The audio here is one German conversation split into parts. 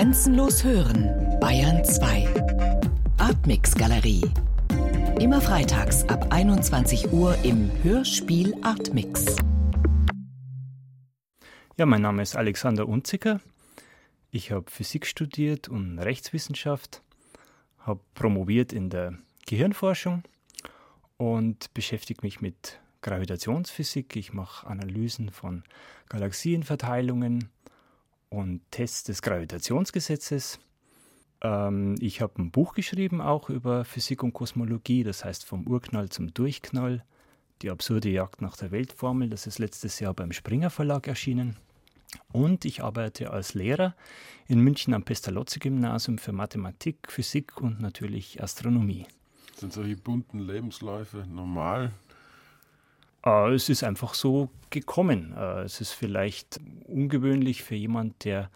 Grenzenlos hören, Bayern 2. Artmix Galerie. Immer freitags ab 21 Uhr im Hörspiel Artmix. Ja, mein Name ist Alexander Unziker. Ich habe Physik studiert und Rechtswissenschaft, habe promoviert in der Gehirnforschung und beschäftige mich mit Gravitationsphysik. Ich mache Analysen von Galaxienverteilungen und Tests des Gravitationsgesetzes. Ähm, ich habe ein Buch geschrieben auch über Physik und Kosmologie, das heißt vom Urknall zum Durchknall, die absurde Jagd nach der Weltformel. Das ist letztes Jahr beim Springer Verlag erschienen. Und ich arbeite als Lehrer in München am Pestalozzi-Gymnasium für Mathematik, Physik und natürlich Astronomie. Sind solche bunten Lebensläufe normal? Äh, es ist einfach so gekommen. Äh, es ist vielleicht ungewöhnlich für jemanden, der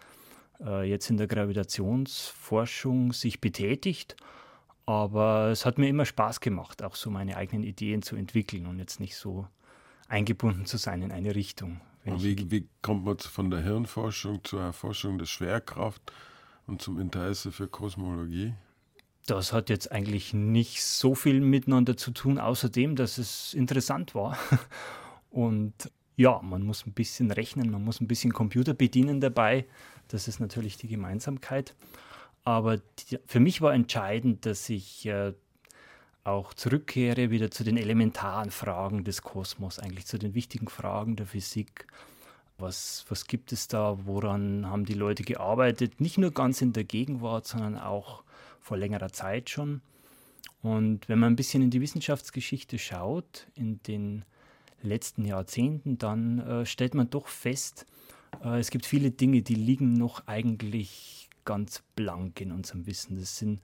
äh, jetzt in der Gravitationsforschung sich betätigt. Aber es hat mir immer Spaß gemacht, auch so meine eigenen Ideen zu entwickeln und jetzt nicht so eingebunden zu sein in eine Richtung. Wie, wie, kommt man von der Hirnforschung zur Erforschung der Schwerkraft und zum Interesse für Kosmologie? Das hat jetzt eigentlich nicht so viel miteinander zu tun, außerdem, dass es interessant war. Und ja, man muss ein bisschen rechnen, man muss ein bisschen Computer bedienen dabei. Das ist natürlich die Gemeinsamkeit. Aber die, für mich war entscheidend, dass ich äh, auch zurückkehre wieder zu den elementaren Fragen des Kosmos, eigentlich zu den wichtigen Fragen der Physik. Was, was gibt es da? Woran haben die Leute gearbeitet? Nicht nur ganz in der Gegenwart, sondern auch vor längerer Zeit schon. Und wenn man ein bisschen in die Wissenschaftsgeschichte schaut, in den letzten Jahrzehnten, dann äh, stellt man doch fest, äh, es gibt viele Dinge, die liegen noch eigentlich ganz blank in unserem Wissen. Das sind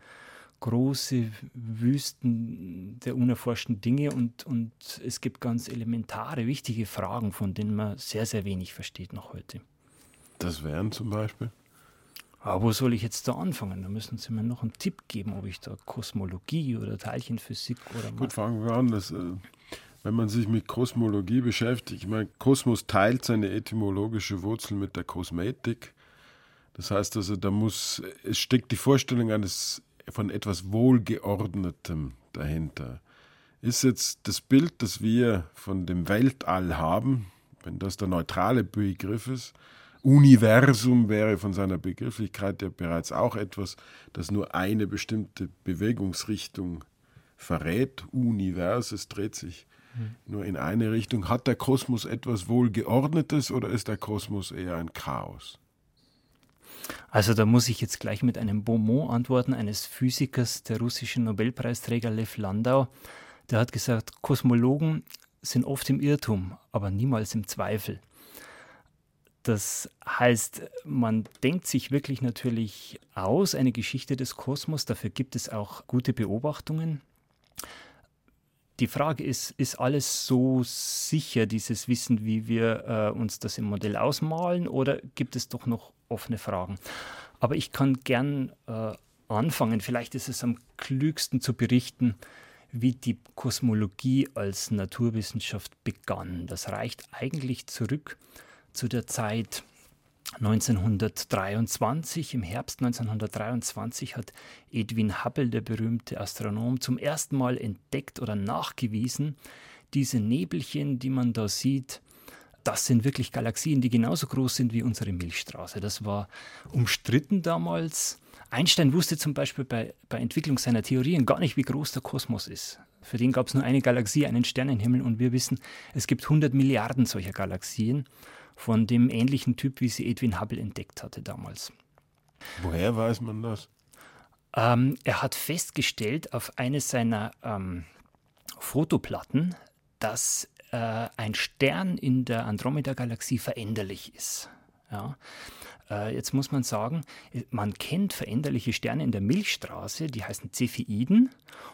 große Wüsten der unerforschten Dinge und, und es gibt ganz elementare, wichtige Fragen, von denen man sehr, sehr wenig versteht noch heute. Das wären zum Beispiel? Aber wo soll ich jetzt da anfangen? Da müssen Sie mir noch einen Tipp geben, ob ich da Kosmologie oder Teilchenphysik oder. Gut, fangen wir an. Das, äh, wenn man sich mit Kosmologie beschäftigt, ich meine, Kosmos teilt seine etymologische Wurzel mit der Kosmetik. Das heißt also, da muss, es steckt die Vorstellung eines von etwas Wohlgeordnetem dahinter. Ist jetzt das Bild, das wir von dem Weltall haben, wenn das der neutrale Begriff ist, Universum wäre von seiner Begrifflichkeit ja bereits auch etwas, das nur eine bestimmte Bewegungsrichtung verrät. Univers, es dreht sich nur in eine Richtung. Hat der Kosmos etwas Wohlgeordnetes oder ist der Kosmos eher ein Chaos? Also da muss ich jetzt gleich mit einem Beaumont antworten, eines Physikers, der russischen Nobelpreisträger Lev Landau. Der hat gesagt, Kosmologen sind oft im Irrtum, aber niemals im Zweifel. Das heißt, man denkt sich wirklich natürlich aus eine Geschichte des Kosmos, dafür gibt es auch gute Beobachtungen. Die Frage ist, ist alles so sicher, dieses Wissen, wie wir äh, uns das im Modell ausmalen, oder gibt es doch noch offene Fragen? Aber ich kann gern äh, anfangen. Vielleicht ist es am klügsten zu berichten, wie die Kosmologie als Naturwissenschaft begann. Das reicht eigentlich zurück zu der Zeit 1923, im Herbst 1923 hat Edwin Hubble, der berühmte Astronom, zum ersten Mal entdeckt oder nachgewiesen, diese Nebelchen, die man da sieht, das sind wirklich Galaxien, die genauso groß sind wie unsere Milchstraße. Das war umstritten damals. Einstein wusste zum Beispiel bei, bei Entwicklung seiner Theorien gar nicht, wie groß der Kosmos ist. Für den gab es nur eine Galaxie, einen Sternenhimmel und wir wissen, es gibt 100 Milliarden solcher Galaxien von dem ähnlichen Typ, wie sie Edwin Hubble entdeckt hatte damals. Woher weiß man das? Ähm, er hat festgestellt auf eines seiner ähm, Fotoplatten, dass äh, ein Stern in der Andromeda-Galaxie veränderlich ist. Ja. Äh, jetzt muss man sagen, man kennt veränderliche Sterne in der Milchstraße, die heißen Cepheiden,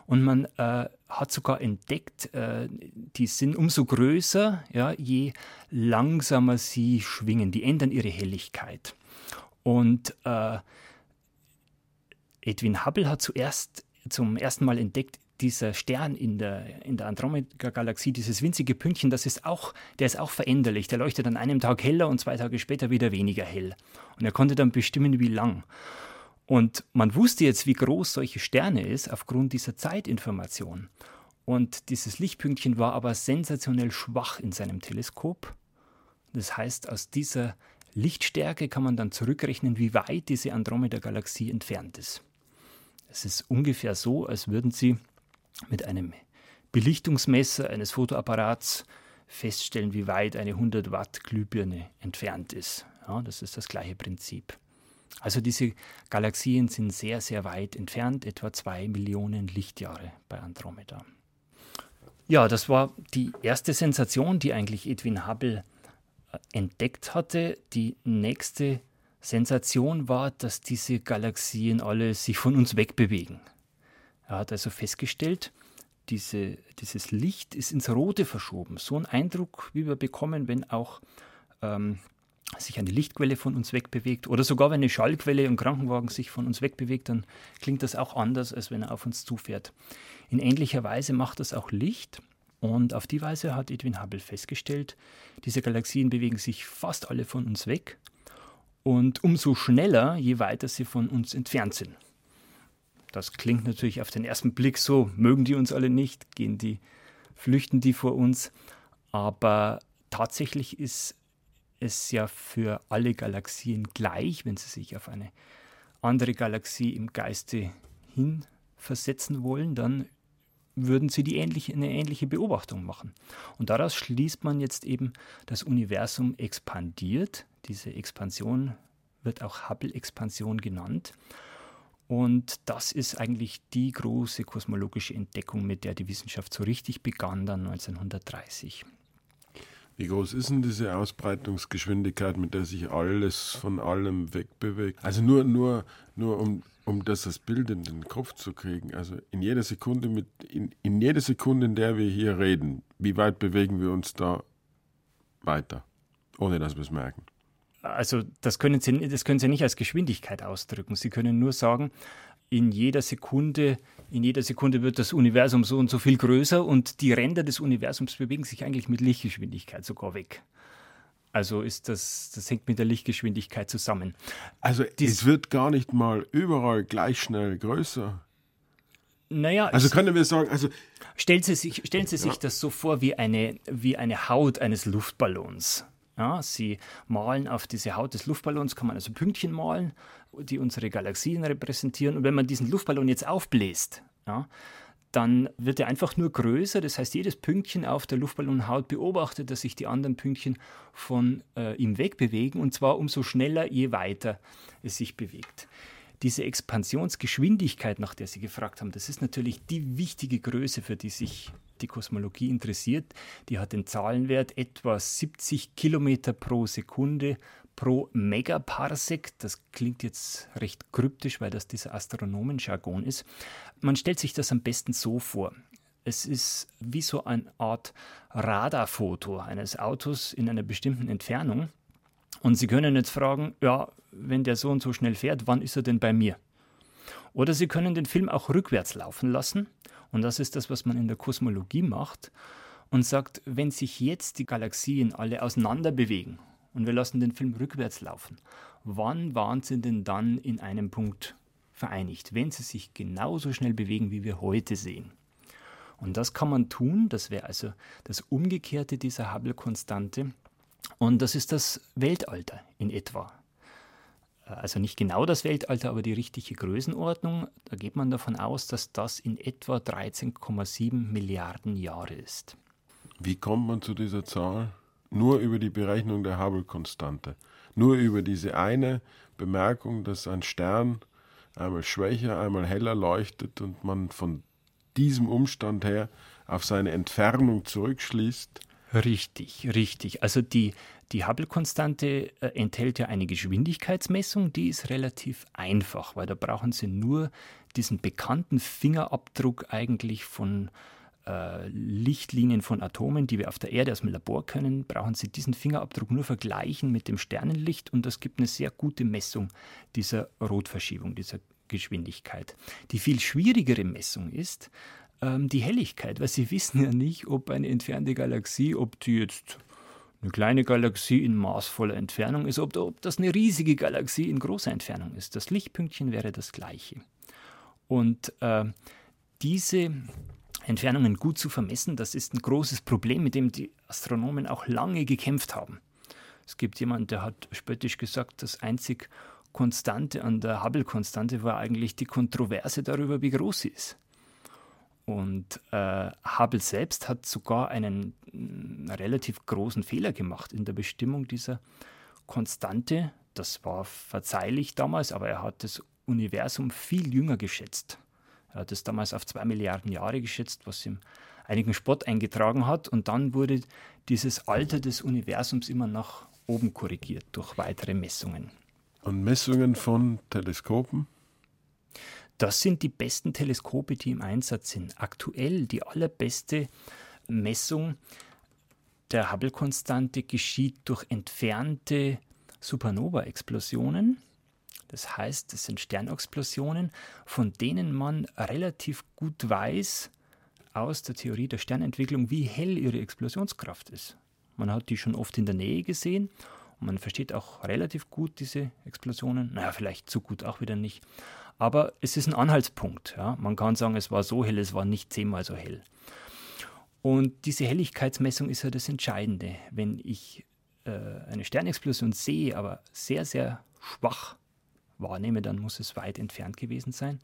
und man äh, hat sogar entdeckt, äh, die sind umso größer, ja, je langsamer sie schwingen. Die ändern ihre Helligkeit. Und äh, Edwin Hubble hat zuerst zum ersten Mal entdeckt, dieser Stern in der, in der Andromeda-Galaxie, dieses winzige Pünktchen, das ist auch, der ist auch veränderlich. Der leuchtet an einem Tag heller und zwei Tage später wieder weniger hell. Und er konnte dann bestimmen, wie lang. Und man wusste jetzt, wie groß solche Sterne ist, aufgrund dieser Zeitinformation. Und dieses Lichtpünktchen war aber sensationell schwach in seinem Teleskop. Das heißt, aus dieser Lichtstärke kann man dann zurückrechnen, wie weit diese Andromeda-Galaxie entfernt ist. Es ist ungefähr so, als würden Sie mit einem Belichtungsmesser eines Fotoapparats feststellen, wie weit eine 100 Watt Glühbirne entfernt ist. Ja, das ist das gleiche Prinzip. Also diese Galaxien sind sehr, sehr weit entfernt, etwa zwei Millionen Lichtjahre bei Andromeda. Ja, das war die erste Sensation, die eigentlich Edwin Hubble äh, entdeckt hatte. Die nächste Sensation war, dass diese Galaxien alle sich von uns wegbewegen. Er hat also festgestellt, diese, dieses Licht ist ins Rote verschoben. So ein Eindruck, wie wir bekommen, wenn auch ähm, sich eine Lichtquelle von uns wegbewegt oder sogar wenn eine Schallquelle im Krankenwagen sich von uns wegbewegt, dann klingt das auch anders, als wenn er auf uns zufährt. In ähnlicher Weise macht das auch Licht und auf die Weise hat Edwin Hubble festgestellt, diese Galaxien bewegen sich fast alle von uns weg und umso schneller, je weiter sie von uns entfernt sind. Das klingt natürlich auf den ersten Blick so, mögen die uns alle nicht, gehen die, flüchten die vor uns, aber tatsächlich ist es ja für alle Galaxien gleich, wenn sie sich auf eine andere Galaxie im Geiste hinversetzen wollen, dann würden sie die ähnliche, eine ähnliche Beobachtung machen. Und daraus schließt man jetzt eben, das Universum expandiert. Diese Expansion wird auch Hubble-Expansion genannt. Und das ist eigentlich die große kosmologische Entdeckung, mit der die Wissenschaft so richtig begann dann 1930. Wie groß ist denn diese Ausbreitungsgeschwindigkeit, mit der sich alles von allem wegbewegt? Also nur, nur, nur um, um das, das Bild in den Kopf zu kriegen. Also in jeder Sekunde, mit, in, in jeder Sekunde, in der wir hier reden, wie weit bewegen wir uns da weiter, ohne dass wir es merken? Also das können, Sie, das können Sie nicht als Geschwindigkeit ausdrücken. Sie können nur sagen, in jeder Sekunde, in jeder Sekunde wird das Universum so und so viel größer und die Ränder des Universums bewegen sich eigentlich mit Lichtgeschwindigkeit sogar weg. Also ist das, das hängt mit der Lichtgeschwindigkeit zusammen. Also Dies, es wird gar nicht mal überall gleich schnell größer. Naja, also können wir sagen, also stellen Sie sich, stellen Sie sich ja. das so vor wie eine, wie eine Haut eines Luftballons. Ja, sie malen auf diese Haut des Luftballons, kann man also Pünktchen malen, die unsere Galaxien repräsentieren. Und wenn man diesen Luftballon jetzt aufbläst, ja, dann wird er einfach nur größer. Das heißt, jedes Pünktchen auf der Luftballonhaut beobachtet, dass sich die anderen Pünktchen von äh, ihm wegbewegen und zwar umso schneller, je weiter es sich bewegt. Diese Expansionsgeschwindigkeit, nach der Sie gefragt haben, das ist natürlich die wichtige Größe, für die sich die Kosmologie interessiert. Die hat den Zahlenwert etwa 70 Kilometer pro Sekunde pro Megaparsec. Das klingt jetzt recht kryptisch, weil das dieser Astronomenjargon ist. Man stellt sich das am besten so vor. Es ist wie so eine Art Radarfoto eines Autos in einer bestimmten Entfernung. Und Sie können jetzt fragen, ja, wenn der so und so schnell fährt, wann ist er denn bei mir? Oder Sie können den Film auch rückwärts laufen lassen. Und das ist das, was man in der Kosmologie macht. Und sagt, wenn sich jetzt die Galaxien alle auseinander bewegen und wir lassen den Film rückwärts laufen, wann waren sie denn dann in einem Punkt vereinigt, wenn sie sich genauso schnell bewegen, wie wir heute sehen? Und das kann man tun, das wäre also das Umgekehrte dieser Hubble-Konstante. Und das ist das Weltalter in etwa. Also nicht genau das Weltalter, aber die richtige Größenordnung. Da geht man davon aus, dass das in etwa 13,7 Milliarden Jahre ist. Wie kommt man zu dieser Zahl? Nur über die Berechnung der Hubble-Konstante. Nur über diese eine Bemerkung, dass ein Stern einmal schwächer, einmal heller leuchtet und man von diesem Umstand her auf seine Entfernung zurückschließt. Richtig, richtig. Also die, die Hubble-Konstante äh, enthält ja eine Geschwindigkeitsmessung, die ist relativ einfach, weil da brauchen Sie nur diesen bekannten Fingerabdruck eigentlich von äh, Lichtlinien von Atomen, die wir auf der Erde aus dem Labor können, brauchen Sie diesen Fingerabdruck nur vergleichen mit dem Sternenlicht und das gibt eine sehr gute Messung dieser Rotverschiebung, dieser Geschwindigkeit. Die viel schwierigere Messung ist, ähm, die Helligkeit, weil sie wissen ja nicht, ob eine entfernte Galaxie, ob die jetzt eine kleine Galaxie in maßvoller Entfernung ist, ob, ob das eine riesige Galaxie in großer Entfernung ist. Das Lichtpünktchen wäre das gleiche. Und äh, diese Entfernungen gut zu vermessen, das ist ein großes Problem, mit dem die Astronomen auch lange gekämpft haben. Es gibt jemanden, der hat spöttisch gesagt, das einzig Konstante an der Hubble-Konstante war eigentlich die Kontroverse darüber, wie groß sie ist. Und äh, Hubble selbst hat sogar einen, einen relativ großen Fehler gemacht in der Bestimmung dieser Konstante. Das war verzeihlich damals, aber er hat das Universum viel jünger geschätzt. Er hat es damals auf zwei Milliarden Jahre geschätzt, was ihm einigen Spott eingetragen hat. Und dann wurde dieses Alter des Universums immer nach oben korrigiert durch weitere Messungen. Und Messungen von Teleskopen? Das sind die besten Teleskope, die im Einsatz sind. Aktuell die allerbeste Messung der Hubble-Konstante geschieht durch entfernte Supernova-Explosionen. Das heißt, es sind Sternexplosionen, von denen man relativ gut weiß aus der Theorie der Sternentwicklung, wie hell ihre Explosionskraft ist. Man hat die schon oft in der Nähe gesehen und man versteht auch relativ gut diese Explosionen. Naja, vielleicht zu gut auch wieder nicht. Aber es ist ein Anhaltspunkt. Ja. Man kann sagen, es war so hell, es war nicht zehnmal so hell. Und diese Helligkeitsmessung ist ja das Entscheidende. Wenn ich äh, eine Sternexplosion sehe, aber sehr, sehr schwach wahrnehme, dann muss es weit entfernt gewesen sein.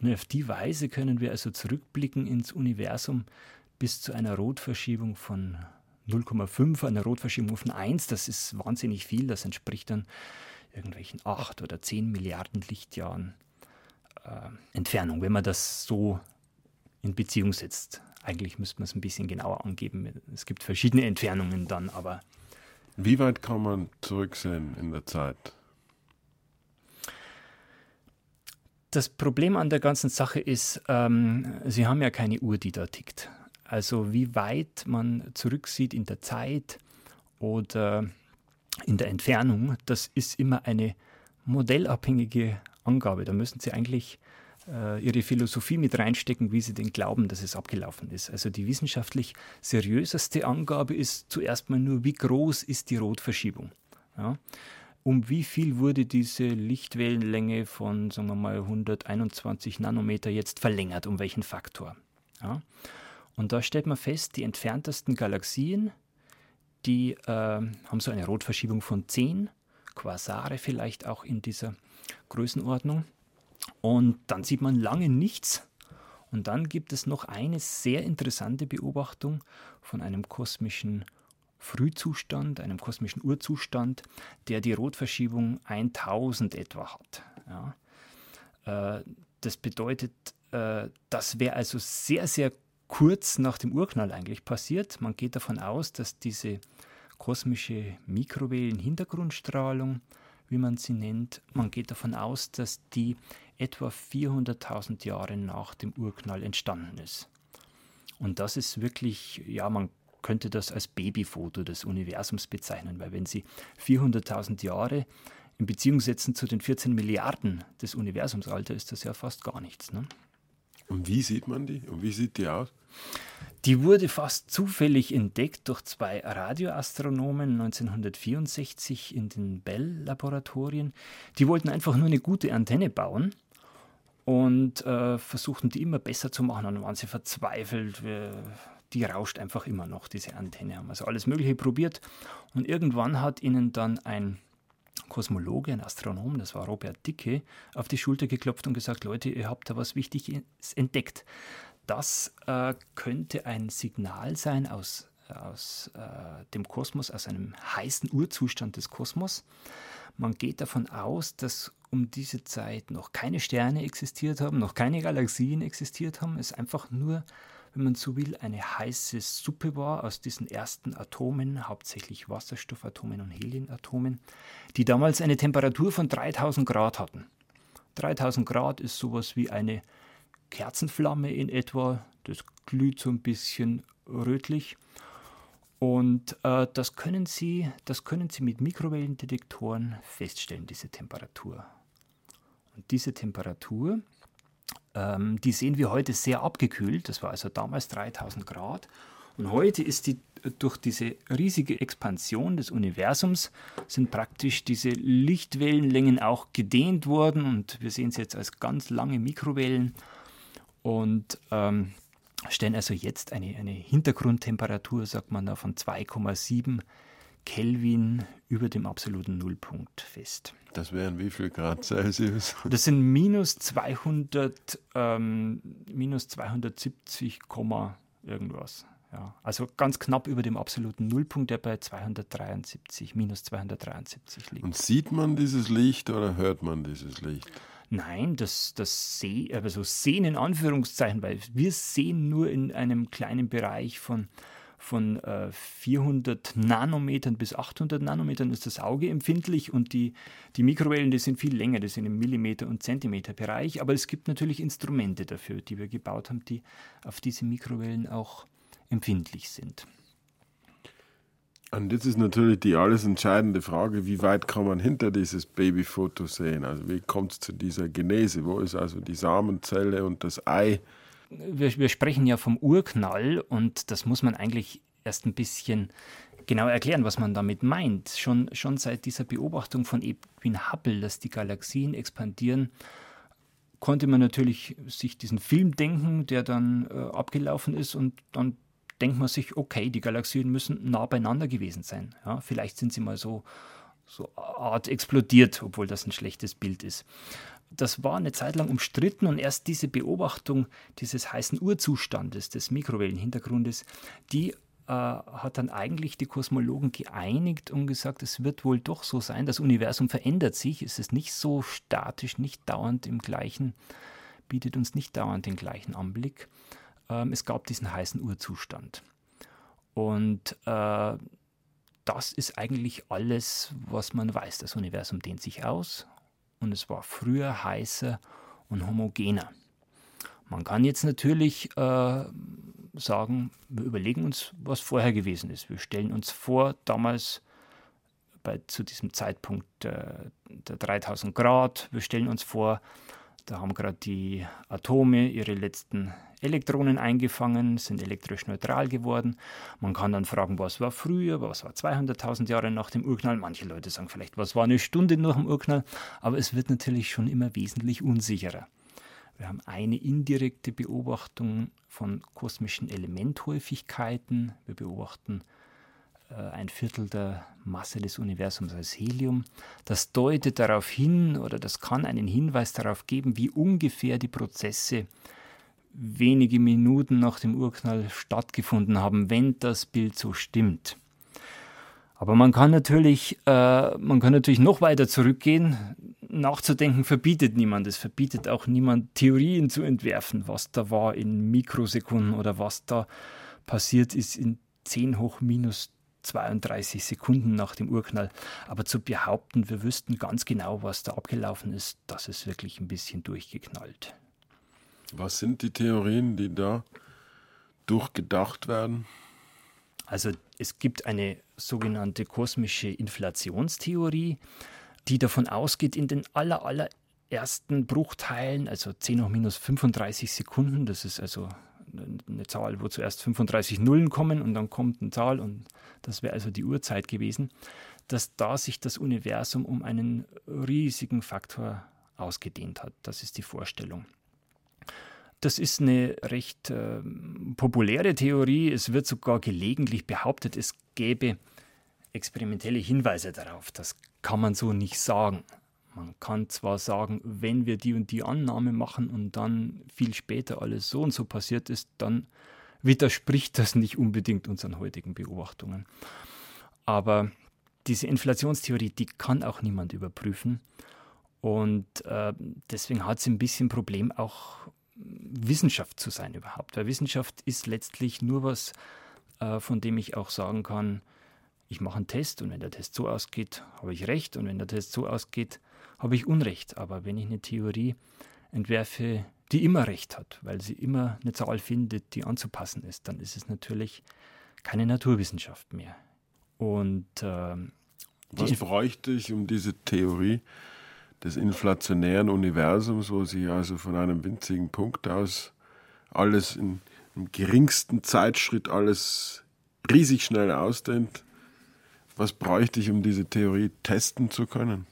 Und auf die Weise können wir also zurückblicken ins Universum bis zu einer Rotverschiebung von 0,5, einer Rotverschiebung von 1. Das ist wahnsinnig viel. Das entspricht dann irgendwelchen 8 oder 10 Milliarden Lichtjahren äh, Entfernung, wenn man das so in Beziehung setzt. Eigentlich müsste man es ein bisschen genauer angeben. Es gibt verschiedene Entfernungen dann, aber. Wie weit kann man zurücksehen in der Zeit? Das Problem an der ganzen Sache ist, ähm, Sie haben ja keine Uhr, die da tickt. Also wie weit man zurücksieht in der Zeit oder in der Entfernung, das ist immer eine modellabhängige Angabe. Da müssen Sie eigentlich äh, Ihre Philosophie mit reinstecken, wie Sie denn glauben, dass es abgelaufen ist. Also die wissenschaftlich seriöseste Angabe ist zuerst mal nur, wie groß ist die Rotverschiebung. Ja? Um wie viel wurde diese Lichtwellenlänge von, sagen wir mal, 121 Nanometer jetzt verlängert? Um welchen Faktor? Ja? Und da stellt man fest, die entferntesten Galaxien, die äh, haben so eine Rotverschiebung von 10, Quasare vielleicht auch in dieser Größenordnung. Und dann sieht man lange nichts. Und dann gibt es noch eine sehr interessante Beobachtung von einem kosmischen Frühzustand, einem kosmischen Urzustand, der die Rotverschiebung 1000 etwa hat. Ja. Äh, das bedeutet, äh, das wäre also sehr, sehr kurz nach dem Urknall eigentlich passiert. Man geht davon aus, dass diese kosmische Mikrowellen-Hintergrundstrahlung wie man sie nennt. Man geht davon aus, dass die etwa 400.000 Jahre nach dem Urknall entstanden ist. Und das ist wirklich, ja, man könnte das als Babyfoto des Universums bezeichnen, weil wenn Sie 400.000 Jahre in Beziehung setzen zu den 14 Milliarden des Universumsalters, ist das ja fast gar nichts. Ne? Und wie sieht man die? Und wie sieht die aus? Die wurde fast zufällig entdeckt durch zwei Radioastronomen 1964 in den Bell-Laboratorien. Die wollten einfach nur eine gute Antenne bauen und äh, versuchten die immer besser zu machen. dann waren sie verzweifelt. Die rauscht einfach immer noch, diese Antenne. Haben also alles Mögliche probiert. Und irgendwann hat ihnen dann ein Kosmologe, ein Astronom, das war Robert Dicke, auf die Schulter geklopft und gesagt, Leute, ihr habt da was Wichtiges entdeckt. Das äh, könnte ein Signal sein aus, aus äh, dem Kosmos, aus einem heißen Urzustand des Kosmos. Man geht davon aus, dass um diese Zeit noch keine Sterne existiert haben, noch keine Galaxien existiert haben. Es einfach nur wenn man so will, eine heiße Suppe war aus diesen ersten Atomen, hauptsächlich Wasserstoffatomen und Heliumatomen, die damals eine Temperatur von 3000 Grad hatten. 3000 Grad ist sowas wie eine Kerzenflamme in etwa, das glüht so ein bisschen rötlich. Und äh, das, können Sie, das können Sie mit Mikrowellendetektoren feststellen, diese Temperatur. Und diese Temperatur Ähm, die sehen wir heute sehr abgekühlt. Das war also damals 3000 Grad. Und heute ist die durch diese riesige Expansion des Universums sind praktisch diese Lichtwellenlängen auch gedehnt worden und wir sehen es jetzt als ganz lange Mikrowellen und ähm, stellen also jetzt eine, eine Hintergrundtemperatur, sagt man da, von 2,7 Kelvin über dem absoluten Nullpunkt fest. Das wären wie viel Grad Celsius? Das sind minus 200, ähm, minus 270, irgendwas. Ja, also ganz knapp über dem absoluten Nullpunkt, der bei 273, minus 273 liegt. Und sieht man dieses Licht oder hört man dieses Licht? Nein, das, das seh, also sehen in Anführungszeichen, weil wir sehen nur in einem kleinen Bereich von von äh, 400 Nanometern bis 800 Nanometern ist das Auge empfindlich und die, die Mikrowellen, die sind viel länger, die sind im Millimeter- und Zentimeterbereich. Aber es gibt natürlich Instrumente dafür, die wir gebaut haben, die auf diese Mikrowellen auch empfindlich sind. Und jetzt ist natürlich die alles entscheidende Frage, wie weit kann man hinter dieses Babyfoto sehen? Also wie kommt es zu dieser Genese? Wo ist also die Samenzelle und das Ei? Wir, wir sprechen ja vom Urknall und das muss man eigentlich erst ein bisschen genau erklären, was man damit meint. Schon, schon seit dieser Beobachtung von Edwin Hubble, dass die Galaxien expandieren, konnte man natürlich sich diesen Film denken, der dann äh, abgelaufen ist und dann denkt man sich, okay, die Galaxien müssen nah beieinander gewesen sein. Ja, vielleicht sind sie mal so, so Art explodiert, obwohl das ein schlechtes Bild ist das war eine Zeit lang umstritten und erst diese Beobachtung dieses heißen Urzustandes, des Mikrowellenhintergrundes, die äh, hat dann eigentlich die Kosmologen geeinigt und gesagt, es wird wohl doch so sein, das Universum verändert sich, es ist nicht so statisch, nicht dauernd im gleichen, bietet uns nicht dauernd den gleichen Anblick. Ähm, es gab diesen heißen Urzustand. Und äh, das ist eigentlich alles, was man weiß. Das Universum dehnt sich aus und es war früher heißer und homogener. Man kann jetzt natürlich äh, sagen, wir überlegen uns, was vorher gewesen ist. Wir stellen uns vor, damals bei, zu diesem Zeitpunkt äh, der 3000 Grad, wir stellen uns vor, da haben gerade die Atome ihre letzten Elektronen eingefangen, sind elektrisch neutral geworden. Man kann dann fragen, was war früher, was war 200.000 Jahre nach dem Urknall. Manche Leute sagen vielleicht, was war eine Stunde nach dem Urknall. Aber es wird natürlich schon immer wesentlich unsicherer. Wir haben eine indirekte Beobachtung von kosmischen Elementhäufigkeiten. Wir beobachten ein Viertel der Masse des Universums als Helium. Das deutet darauf hin oder das kann einen Hinweis darauf geben, wie ungefähr die Prozesse wenige Minuten nach dem Urknall stattgefunden haben, wenn das Bild so stimmt. Aber man kann natürlich, äh, man kann natürlich noch weiter zurückgehen. Nachzudenken verbietet niemand. Es verbietet auch niemand, Theorien zu entwerfen, was da war in Mikrosekunden oder was da passiert ist in 10 hoch minus 32 Sekunden nach dem Urknall. Aber zu behaupten, wir wüssten ganz genau, was da abgelaufen ist, das ist wirklich ein bisschen durchgeknallt. Was sind die Theorien, die da durchgedacht werden? Also es gibt eine sogenannte kosmische Inflationstheorie, die davon ausgeht, in den aller, allerersten Bruchteilen, also 10 hoch minus 35 Sekunden, das ist also eine Zahl, wo zuerst 35 Nullen kommen und dann kommt eine Zahl und das wäre also die Uhrzeit gewesen, dass da sich das Universum um einen riesigen Faktor ausgedehnt hat. Das ist die Vorstellung. Das ist eine recht äh, populäre Theorie. Es wird sogar gelegentlich behauptet, es gäbe experimentelle Hinweise darauf. Das kann man so nicht sagen. Man kann zwar sagen, wenn wir die und die Annahme machen und dann viel später alles so und so passiert ist, dann widerspricht das nicht unbedingt unseren heutigen Beobachtungen. Aber diese Inflationstheorie, die kann auch niemand überprüfen. Und äh, deswegen hat sie ein bisschen Problem, auch Wissenschaft zu sein überhaupt. Weil Wissenschaft ist letztlich nur was, äh, von dem ich auch sagen kann, ich mache einen Test und wenn der Test so ausgeht, habe ich recht und wenn der Test so ausgeht, habe ich Unrecht. Aber wenn ich eine Theorie entwerfe, die immer recht hat, weil sie immer eine Zahl findet, die anzupassen ist, dann ist es natürlich keine Naturwissenschaft mehr. Und äh, was bräuchte ich, um diese Theorie des inflationären Universums, wo sich also von einem winzigen Punkt aus alles in, im geringsten Zeitschritt alles riesig schnell ausdehnt. Was bräuchte ich, um diese Theorie testen zu können?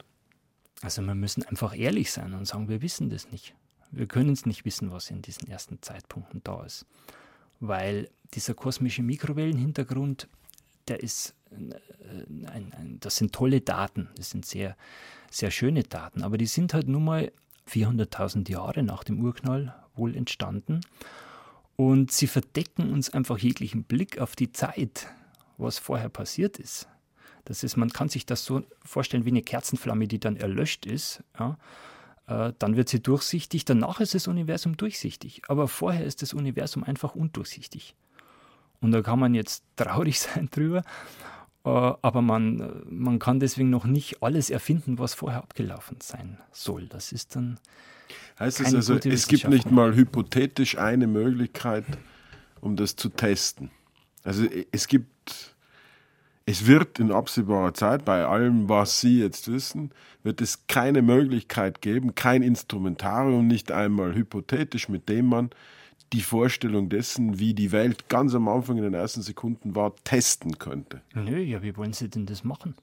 Also wir müssen einfach ehrlich sein und sagen, wir wissen das nicht. Wir können es nicht wissen, was in diesen ersten Zeitpunkten da ist. Weil dieser kosmische Mikrowellenhintergrund, der ist, äh, ein, ein, das sind tolle Daten, das sind sehr, sehr schöne Daten, aber die sind halt nun mal 400.000 Jahre nach dem Urknall wohl entstanden und sie verdecken uns einfach jeglichen Blick auf die Zeit, was vorher passiert ist. Das ist, man kann sich das so vorstellen wie eine Kerzenflamme, die dann erlöscht ist. Ja, äh, dann wird sie durchsichtig, danach ist das Universum durchsichtig. Aber vorher ist das Universum einfach undurchsichtig. Und da kann man jetzt traurig sein drüber, äh, aber man, man kann deswegen noch nicht alles erfinden, was vorher abgelaufen sein soll. Das ist dann. Heißt es also, es gibt nicht mal hypothetisch eine Möglichkeit, um das zu testen. Also es gibt es wird in absehbarer Zeit, bei allem, was Sie jetzt wissen, wird es keine Möglichkeit geben, kein Instrumentarium, nicht einmal hypothetisch, mit dem man die Vorstellung dessen, wie die Welt ganz am Anfang in den ersten Sekunden war, testen könnte. Nö, ja, wie wollen Sie denn das machen?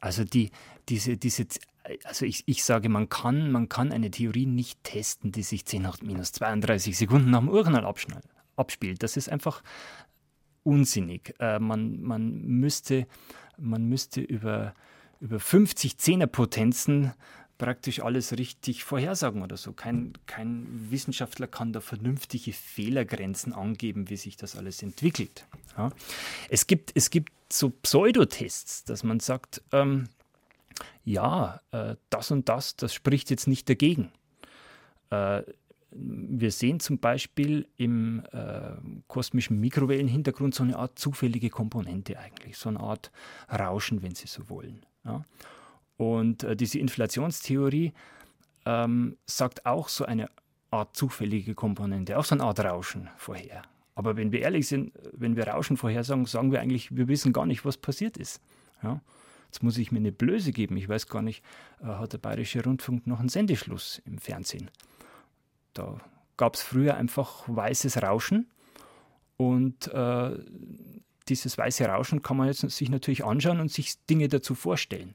Also die, diese, diese, also ich, ich sage, man kann, man kann eine Theorie nicht testen, die sich 10 nach minus 32 Sekunden nach dem Urknall abspielt. Das ist einfach unsinnig. Äh, man, man, müsste, man müsste über, über 50 Zehnerpotenzen praktisch alles richtig vorhersagen oder so. Kein, kein Wissenschaftler kann da vernünftige Fehlergrenzen angeben, wie sich das alles entwickelt. Ja. Es, gibt, es gibt so Pseudotests, dass man sagt, ähm, ja, äh, das und das, das spricht jetzt nicht dagegen. Äh, wir sehen zum Beispiel im äh, kosmischen Mikrowellenhintergrund so eine Art zufällige Komponente eigentlich, so eine Art Rauschen, wenn Sie so wollen. Ja? Und äh, diese Inflationstheorie ähm, sagt auch so eine Art zufällige Komponente, auch so eine Art Rauschen vorher. Aber wenn wir ehrlich sind, wenn wir Rauschen vorhersagen, sagen wir eigentlich, wir wissen gar nicht, was passiert ist. Ja? Jetzt muss ich mir eine Blöße geben. Ich weiß gar nicht, äh, hat der Bayerische Rundfunk noch einen Sendeschluss im Fernsehen? Da gab es früher einfach weißes Rauschen und äh, dieses weiße Rauschen kann man jetzt sich natürlich anschauen und sich Dinge dazu vorstellen.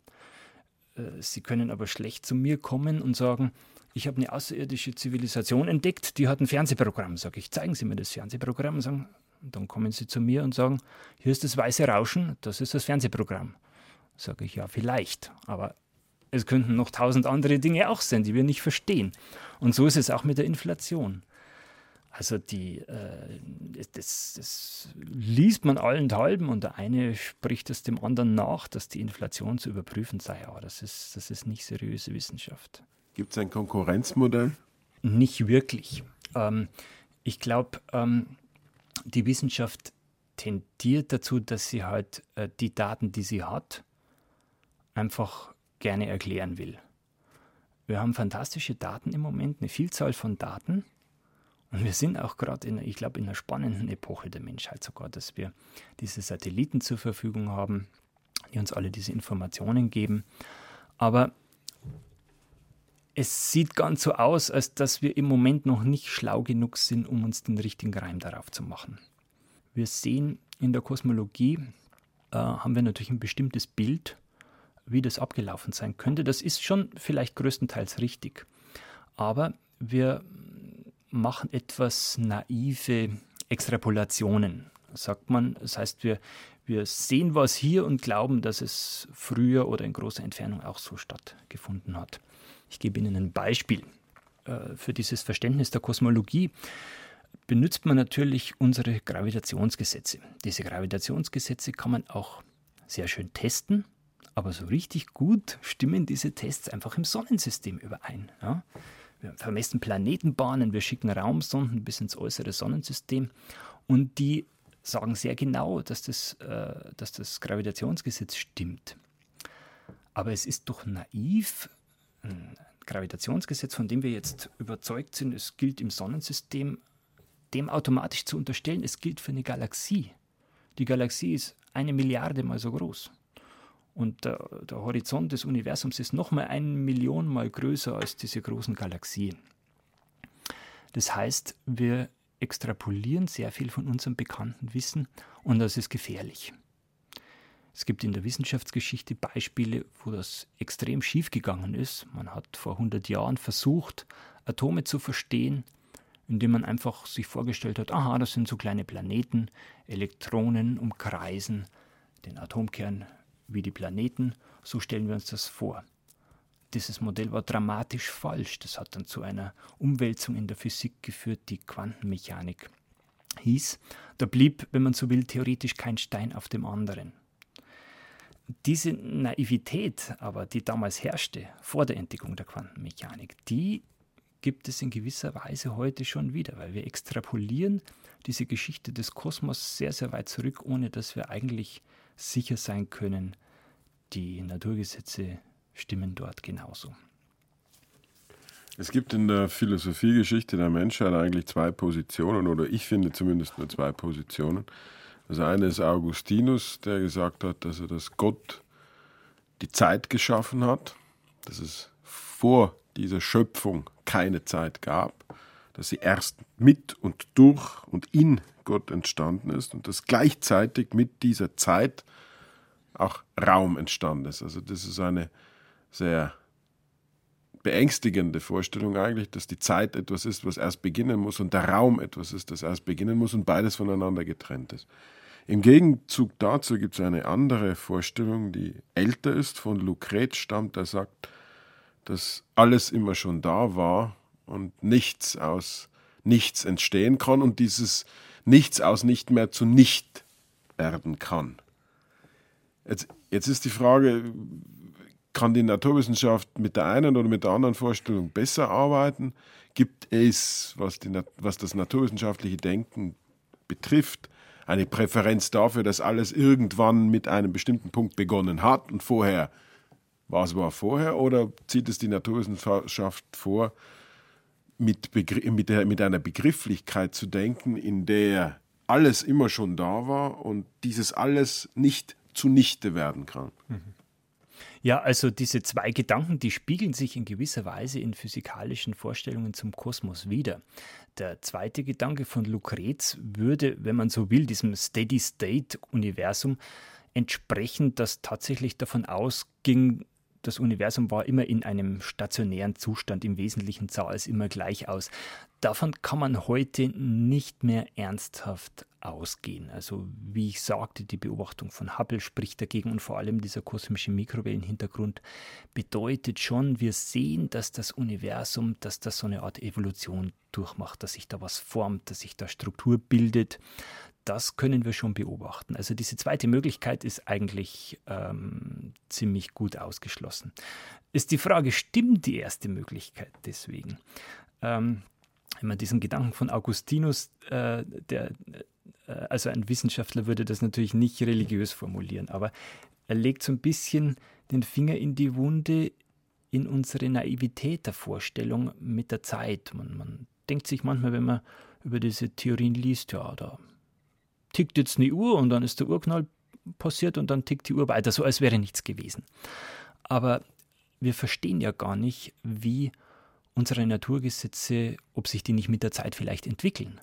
Äh, Sie können aber schlecht zu mir kommen und sagen, ich habe eine außerirdische Zivilisation entdeckt, die hat ein Fernsehprogramm. Sage ich, zeigen Sie mir das Fernsehprogramm. Und sagen, dann kommen Sie zu mir und sagen, hier ist das weiße Rauschen, das ist das Fernsehprogramm. Sage ich, ja, vielleicht, aber es könnten noch tausend andere Dinge auch sein, die wir nicht verstehen. Und so ist es auch mit der Inflation. Also die, äh, das, das, liest man allenthalben und der eine spricht es dem anderen nach, dass die Inflation zu überprüfen sei. Aber das ist, das ist nicht seriöse Wissenschaft. Gibt es ein Konkurrenzmodell? Nicht wirklich. Ähm, ich glaube, ähm, die Wissenschaft tendiert dazu, dass sie halt äh, die Daten, die sie hat, einfach gerne erklären will. Wir haben fantastische Daten im Moment, eine Vielzahl von Daten. Und wir sind auch gerade in, ich glaube, in einer spannenden Epoche der Menschheit sogar, dass wir diese Satelliten zur Verfügung haben, die uns alle diese Informationen geben. Aber es sieht ganz so aus, als dass wir im Moment noch nicht schlau genug sind, um uns den richtigen Reim darauf zu machen. Wir sehen in der Kosmologie, äh, haben wir natürlich ein bestimmtes Bild wie das abgelaufen sein könnte. Das ist schon vielleicht größtenteils richtig. Aber wir machen etwas naive Extrapolationen, sagt man. Das heißt, wir, wir sehen was hier und glauben, dass es früher oder in großer Entfernung auch so stattgefunden hat. Ich gebe Ihnen ein Beispiel. Äh, für dieses Verständnis der Kosmologie benutzt man natürlich unsere Gravitationsgesetze. Diese Gravitationsgesetze kann man auch sehr schön testen aber so richtig gut stimmen diese Tests einfach im Sonnensystem überein. Ja? Wir vermessen Planetenbahnen, wir schicken Raumsonden bis ins äußere Sonnensystem und die sagen sehr genau, dass das, äh, dass das Gravitationsgesetz stimmt. Aber es ist doch naiv, ein Gravitationsgesetz, von dem wir jetzt überzeugt sind, es gilt im Sonnensystem, dem automatisch zu unterstellen, es gilt für eine Galaxie. Die Galaxie ist eine Milliarde mal so groß. Und der, der Horizont des Universums ist nochmal eine Million Mal größer als diese großen Galaxien. Das heißt, wir extrapolieren sehr viel von unserem bekannten Wissen und das ist gefährlich. Es gibt in der Wissenschaftsgeschichte Beispiele, wo das extrem schief gegangen ist. Man hat vor 100 Jahren versucht, Atome zu verstehen, indem man einfach sich vorgestellt hat, aha, das sind so kleine Planeten, Elektronen umkreisen den Atomkern wie die Planeten, so stellen wir uns das vor. Dieses Modell war dramatisch falsch. Das hat dann zu einer Umwälzung in der Physik geführt, die Quantenmechanik hieß. Da blieb, wenn man so will, theoretisch kein Stein auf dem anderen. Diese Naivität aber, die damals herrschte, vor der Entdeckung der Quantenmechanik, die gibt es in gewisser Weise heute schon wieder, weil wir extrapolieren diese Geschichte des Kosmos sehr, sehr weit zurück, ohne dass wir eigentlich sicher sein können, die Naturgesetze stimmen dort genauso. Es gibt in der Philosophiegeschichte der Menschheit eigentlich zwei Positionen, oder ich finde zumindest nur zwei Positionen. Das eine ist Augustinus, der gesagt hat, dass er das Gott die Zeit geschaffen hat, dass es vor dieser Schöpfung keine Zeit gab, dass sie erst mit und durch und in Gott entstanden ist und dass gleichzeitig mit dieser Zeit auch Raum entstanden ist. Also das ist eine sehr beängstigende Vorstellung eigentlich, dass die Zeit etwas ist, was erst beginnen muss und der Raum etwas ist, das erst beginnen muss und beides voneinander getrennt ist. Im Gegenzug dazu gibt es eine andere Vorstellung, die älter ist, von Lucret stammt, der sagt, dass alles immer schon da war und nichts aus nichts entstehen kann und dieses Nichts aus nicht mehr zu nicht werden kann. Jetzt, jetzt ist die Frage, kann die Naturwissenschaft mit der einen oder mit der anderen Vorstellung besser arbeiten? Gibt es, was, die, was das naturwissenschaftliche Denken betrifft, eine Präferenz dafür, dass alles irgendwann mit einem bestimmten Punkt begonnen hat und vorher war es war vorher oder zieht es die Naturwissenschaft vor, mit, mit, der, mit einer Begrifflichkeit zu denken, in der alles immer schon da war und dieses alles nicht zunichte werden kann? Mhm. Ja, also diese zwei Gedanken, die spiegeln sich in gewisser Weise in physikalischen Vorstellungen zum Kosmos wider. Der zweite Gedanke von Lucrez würde, wenn man so will, diesem Steady-State-Universum entsprechen, das tatsächlich davon ausging, das Universum war immer in einem stationären Zustand, im Wesentlichen sah es immer gleich aus. Davon kann man heute nicht mehr ernsthaft ausgehen. Also wie ich sagte, die Beobachtung von Hubble spricht dagegen und vor allem dieser kosmische Mikrowellenhintergrund bedeutet schon, wir sehen, dass das Universum, dass das so eine Art Evolution durchmacht, dass sich da was formt, dass sich da Struktur bildet. Das können wir schon beobachten. Also diese zweite Möglichkeit ist eigentlich ähm, ziemlich gut ausgeschlossen. Ist die Frage, stimmt die erste Möglichkeit deswegen? Ähm, wenn man diesen Gedanken von Augustinus, äh, der äh, also ein Wissenschaftler würde das natürlich nicht religiös formulieren, aber er legt so ein bisschen den Finger in die Wunde in unsere Naivität der Vorstellung mit der Zeit. Man, man denkt sich manchmal, wenn man über diese Theorien liest, ja, da tickt jetzt eine Uhr und dann ist der Urknall passiert und dann tickt die Uhr weiter, so als wäre nichts gewesen. Aber wir verstehen ja gar nicht, wie unsere Naturgesetze, ob sich die nicht mit der Zeit vielleicht entwickeln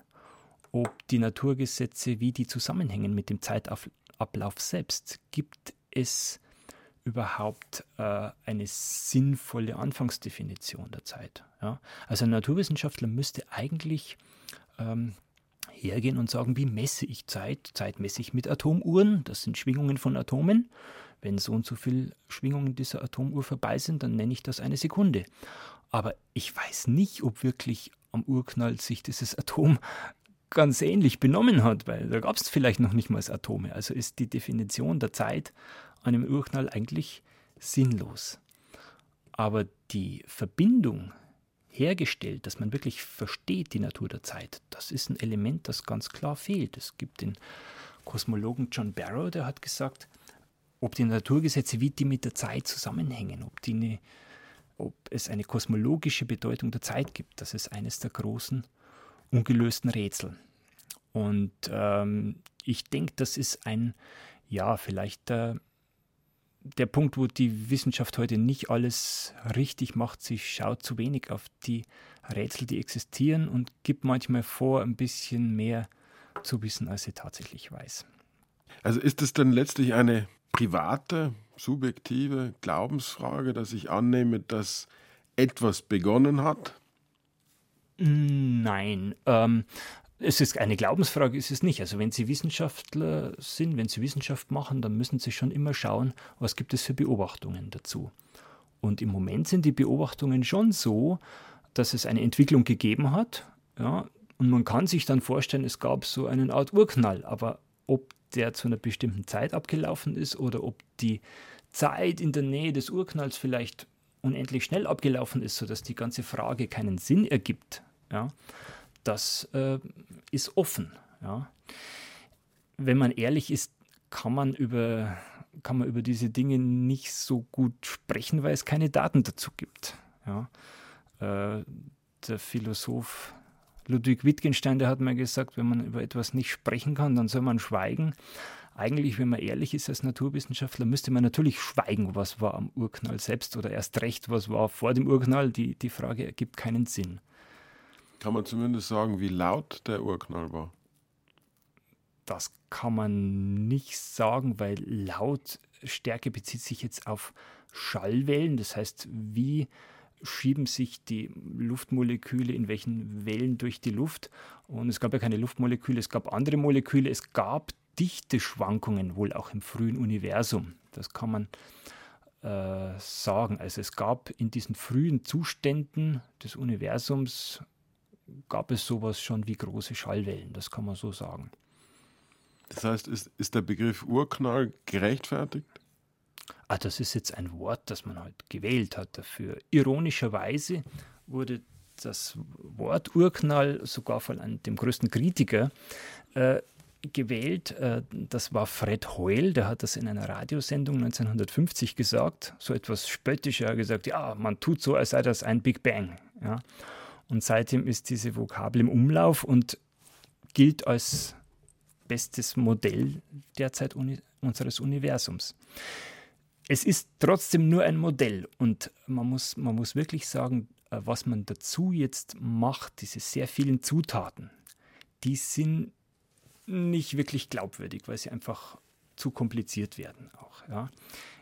ob die Naturgesetze, wie die zusammenhängen mit dem Zeitablauf selbst. Gibt es überhaupt äh, eine sinnvolle Anfangsdefinition der Zeit? Ja? Also ein Naturwissenschaftler müsste eigentlich ähm, hergehen und sagen, wie messe ich Zeit? Zeit messe ich mit Atomuhren, das sind Schwingungen von Atomen. Wenn so und so viele Schwingungen dieser Atomuhr vorbei sind, dann nenne ich das eine Sekunde. Aber ich weiß nicht, ob wirklich am Urknall sich dieses Atom ganz ähnlich benommen hat, weil da gab es vielleicht noch nicht mal Atome. Also ist die Definition der Zeit an einem Urknall eigentlich sinnlos. Aber die Verbindung hergestellt, dass man wirklich versteht die Natur der Zeit, das ist ein Element, das ganz klar fehlt. Es gibt den Kosmologen John Barrow, der hat gesagt, ob die Naturgesetze, wie die mit der Zeit zusammenhängen, ob, die eine, ob es eine kosmologische Bedeutung der Zeit gibt, das ist eines der großen ungelösten Rätsel. Und ähm, ich denke, das ist ein, ja, vielleicht der, der Punkt, wo die Wissenschaft heute nicht alles richtig macht. Sie schaut zu wenig auf die Rätsel, die existieren und gibt manchmal vor, ein bisschen mehr zu wissen, als sie tatsächlich weiß. Also ist es dann letztlich eine private, subjektive Glaubensfrage, dass ich annehme, dass etwas begonnen hat? Nein. Ähm, es ist eine Glaubensfrage, ist es nicht. Also wenn Sie Wissenschaftler sind, wenn Sie Wissenschaft machen, dann müssen Sie schon immer schauen, was gibt es für Beobachtungen dazu. Und im Moment sind die Beobachtungen schon so, dass es eine Entwicklung gegeben hat. Ja, und man kann sich dann vorstellen, es gab so einen Art Urknall. Aber ob der zu einer bestimmten Zeit abgelaufen ist oder ob die Zeit in der Nähe des Urknalls vielleicht unendlich schnell abgelaufen ist, sodass die ganze Frage keinen Sinn ergibt, ja, das äh, ist offen. Ja. Wenn man ehrlich ist, kann man, über, kann man über diese Dinge nicht so gut sprechen, weil es keine Daten dazu gibt. Ja. Äh, der Philosoph Ludwig Wittgenstein, der hat mal gesagt, wenn man über etwas nicht sprechen kann, dann soll man schweigen. Eigentlich, wenn man ehrlich ist als Naturwissenschaftler, müsste man natürlich schweigen, was war am Urknall selbst oder erst recht, was war vor dem Urknall. Die, die Frage ergibt keinen Sinn. Kann man zumindest sagen, wie laut der Urknall war? Das kann man nicht sagen, weil Lautstärke bezieht sich jetzt auf Schallwellen. Das heißt, wie schieben sich die Luftmoleküle in welchen Wellen durch die Luft. Und es gab ja keine Luftmoleküle, es gab andere Moleküle, es gab dichte Schwankungen wohl auch im frühen Universum. Das kann man äh, sagen. Also es gab in diesen frühen Zuständen des Universums, gab es sowas schon wie große Schallwellen, das kann man so sagen. Das heißt, ist, ist der Begriff Urknall gerechtfertigt? ah, das ist jetzt ein Wort, das man halt gewählt hat dafür. Ironischerweise wurde das Wort Urknall sogar von einem, dem größten Kritiker äh, gewählt. Äh, das war Fred Hoyle, der hat das in einer Radiosendung 1950 gesagt, so etwas spöttisch. Er hat gesagt, ja, man tut so, als sei das ein Big Bang. Ja. Und seitdem ist diese Vokabel im Umlauf und gilt als bestes Modell derzeit uni unseres Universums es ist trotzdem nur ein Modell und man muss, man muss wirklich sagen, äh, was man dazu jetzt macht, diese sehr vielen Zutaten, die sind nicht wirklich glaubwürdig, weil sie einfach zu kompliziert werden auch. Ja.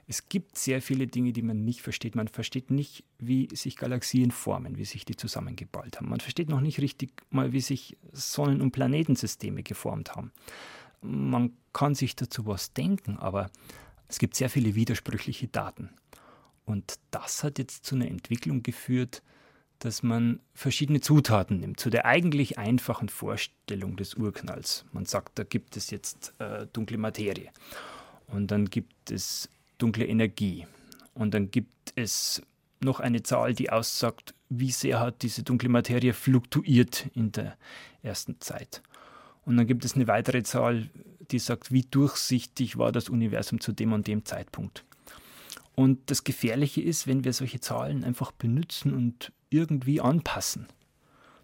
Es gibt sehr viele Dinge, die man nicht versteht. Man versteht nicht, wie sich Galaxien formen, wie sich die zusammengeballt haben. Man versteht noch nicht richtig mal, wie sich Sonnen- und Planetensysteme geformt haben. Man kann sich dazu was denken, aber es gibt sehr viele widersprüchliche Daten. Und das hat jetzt zu einer Entwicklung geführt, dass man verschiedene Zutaten nimmt, zu der eigentlich einfachen Vorstellung des Urknalls. Man sagt, da gibt es jetzt äh, dunkle Materie und dann gibt es dunkle Energie und dann gibt es noch eine Zahl, die aussagt, wie sehr hat diese dunkle Materie fluktuiert in der ersten Zeit. Und dann gibt es eine weitere Zahl, die sagt, wie durchsichtig war das Universum zu dem und dem Zeitpunkt. Und das Gefährliche ist, wenn wir solche Zahlen einfach benutzen und irgendwie anpassen,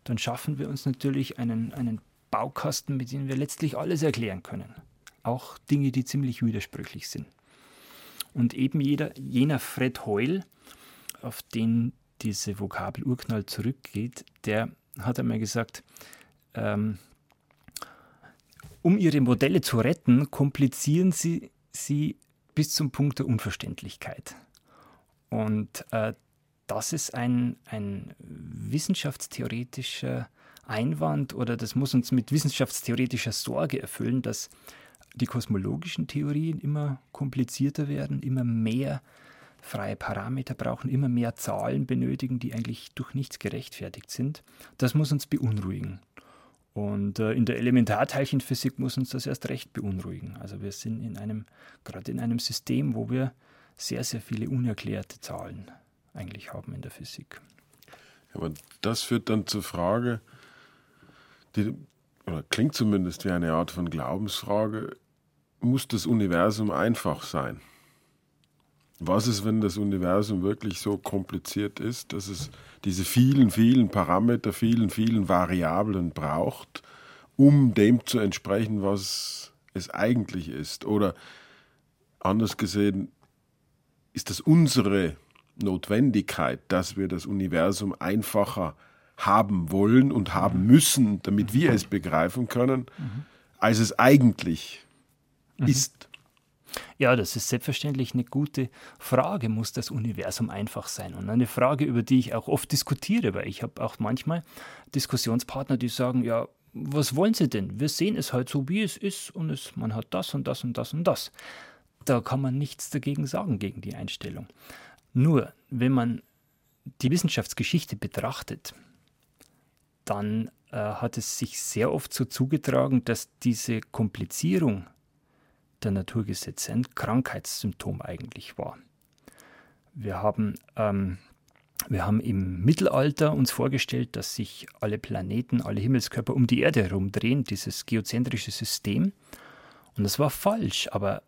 dann schaffen wir uns natürlich einen, einen Baukasten, mit dem wir letztlich alles erklären können. Auch Dinge, die ziemlich widersprüchlich sind. Und eben jeder, jener Fred Hoyle, auf den diese Vokabel Urknall zurückgeht, der hat einmal gesagt, ähm, um ihre Modelle zu retten, komplizieren sie sie bis zum Punkt der Unverständlichkeit. Und äh, das ist ein, ein wissenschaftstheoretischer Einwand oder das muss uns mit wissenschaftstheoretischer Sorge erfüllen, dass die kosmologischen Theorien immer komplizierter werden, immer mehr freie Parameter brauchen, immer mehr Zahlen benötigen, die eigentlich durch nichts gerechtfertigt sind. Das muss uns beunruhigen. Und äh, in der Elementarteilchenphysik muss uns das erst recht beunruhigen. Also wir sind in einem, gerade in einem System, wo wir sehr, sehr viele unerklärte Zahlen eigentlich haben in der Physik. Aber das führt dann zur Frage, die oder klingt zumindest wie eine Art von Glaubensfrage, muss das Universum einfach sein? Was ist, wenn das Universum wirklich so kompliziert ist, dass es diese vielen, vielen Parameter, vielen, vielen Variablen braucht, um dem zu entsprechen, was es eigentlich ist? Oder anders gesehen, ist das unsere Notwendigkeit, dass wir das Universum einfacher haben wollen und haben müssen, damit wir es begreifen können, mhm. als es eigentlich mhm. ist. Ja, das ist selbstverständlich eine gute Frage. Muss das Universum einfach sein? Und eine Frage, über die ich auch oft diskutiere, weil ich habe auch manchmal Diskussionspartner, die sagen, ja, was wollen Sie denn? Wir sehen es halt so, wie es ist und es, man hat das und das und das und das. Da kann man nichts dagegen sagen, gegen die Einstellung. Nur, wenn man die Wissenschaftsgeschichte betrachtet, dann äh, hat es sich sehr oft so zugetragen, dass diese Komplizierung der Naturgesetze ein Krankheitssymptom eigentlich war. Wir haben, ähm, wir haben im Mittelalter uns vorgestellt, dass sich alle Planeten, alle Himmelskörper um die Erde herumdrehen, dieses geozentrische System. Und das war falsch, aber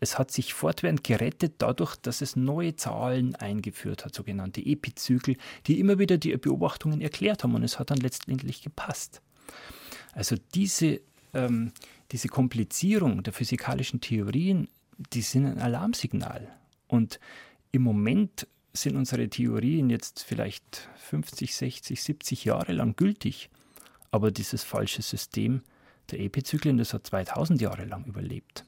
es hat sich fortwährend gerettet dadurch, dass es neue Zahlen eingeführt hat, sogenannte Epizyklen, die immer wieder die Beobachtungen erklärt haben und es hat dann letztendlich gepasst. Also diese, ähm, diese Komplizierung der physikalischen Theorien, die sind ein Alarmsignal. Und im Moment sind unsere Theorien jetzt vielleicht 50, 60, 70 Jahre lang gültig. Aber dieses falsche System der Epizyklen, das hat 2000 Jahre lang überlebt.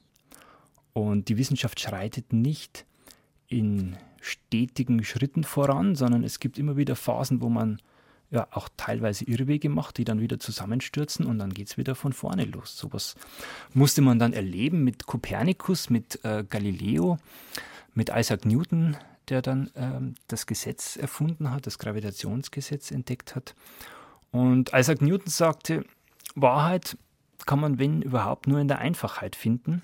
Und die Wissenschaft schreitet nicht in stetigen Schritten voran, sondern es gibt immer wieder Phasen, wo man ja auch teilweise Irrwege macht, die dann wieder zusammenstürzen und dann geht es wieder von vorne los. Sowas musste man dann erleben mit Kopernikus, mit äh, Galileo, mit Isaac Newton, der dann ähm, das Gesetz erfunden hat, das Gravitationsgesetz entdeckt hat. Und Isaac Newton sagte, Wahrheit kann man, wenn überhaupt, nur in der Einfachheit finden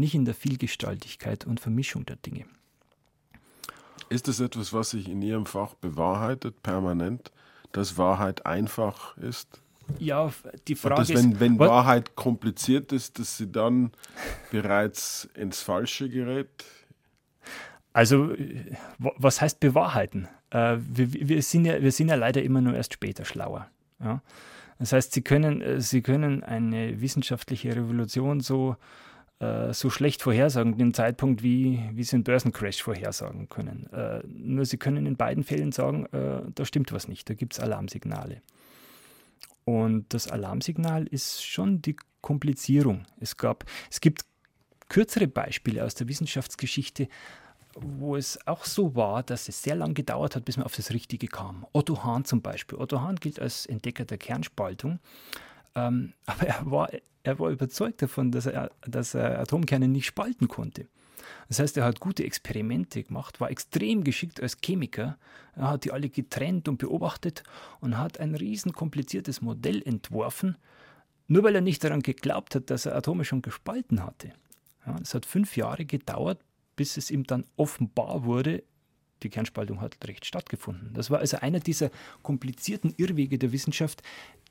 nicht in der Vielgestaltigkeit und Vermischung der Dinge. Ist das etwas, was sich in Ihrem Fach bewahrheitet, permanent, dass Wahrheit einfach ist? Ja, die Frage dass, wenn, wenn Wahrheit kompliziert ist, dass sie dann bereits ins Falsche gerät? Also, was heißt bewahrheiten? Äh, wir, wir, sind ja, wir sind ja leider immer nur erst später schlauer. Ja? Das heißt, Sie können, äh, Sie können eine wissenschaftliche Revolution so äh, so schlecht vorhersagen, den Zeitpunkt, wie, wie sie einen Börsencrash vorhersagen können. Äh, nur sie können in beiden Fällen sagen, äh, da stimmt was nicht, da gibt es Alarmsignale. Und das Alarmsignal ist schon die Komplizierung. Es, gab, es gibt kürzere Beispiele aus der Wissenschaftsgeschichte, wo es auch so war, dass es sehr lange gedauert hat, bis man auf das Richtige kam. Otto Hahn zum Beispiel. Otto Hahn gilt als Entdecker der Kernspaltung. Ähm, aber er war, er war überzeugt davon, dass er, dass er Atomkerne nicht spalten konnte. Das heißt, er hat gute Experimente gemacht, war extrem geschickt als Chemiker. Er hat die alle getrennt und beobachtet und hat ein riesen kompliziertes Modell entworfen, nur weil er nicht daran geglaubt hat, dass er Atome schon gespalten hatte. Ja, es hat fünf Jahre gedauert, bis es ihm dann offenbar wurde, die Kernspaltung hat recht stattgefunden. Das war also einer dieser komplizierten Irrwege der Wissenschaft,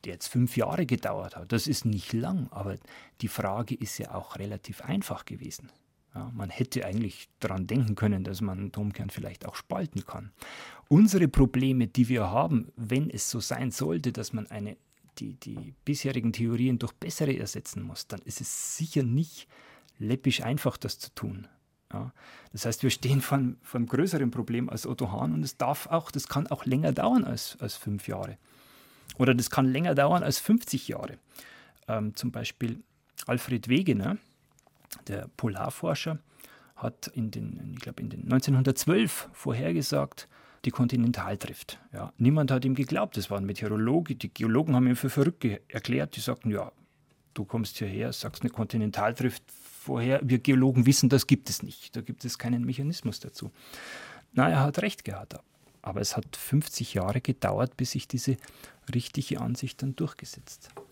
der jetzt fünf Jahre gedauert hat. Das ist nicht lang, aber die Frage ist ja auch relativ einfach gewesen. Ja, man hätte eigentlich daran denken können, dass man einen Atomkern vielleicht auch spalten kann. Unsere Probleme, die wir haben, wenn es so sein sollte, dass man eine, die, die bisherigen Theorien durch bessere ersetzen muss, dann ist es sicher nicht läppisch einfach, das zu tun. Ja, das heißt, wir stehen vor, vor einem größeren Problem als Otto Hahn und es darf auch, das kann auch länger dauern als, als fünf Jahre. Oder das kann länger dauern als 50 Jahre. Ähm, zum Beispiel Alfred Wegener, der Polarforscher, hat in den, ich glaube, in den 1912 vorhergesagt, die Kontinentaltrift. Ja, niemand hat ihm geglaubt, das waren Meteorologen, die Geologen haben ihn für verrückt erklärt, die sagten, ja, du kommst hierher, sagst eine Kontinentaltrift vorher, wir Geologen wissen, das gibt es nicht, da gibt es keinen Mechanismus dazu. Na, er hat recht gehabt, aber es hat 50 Jahre gedauert, bis sich diese richtige Ansicht dann durchgesetzt hat.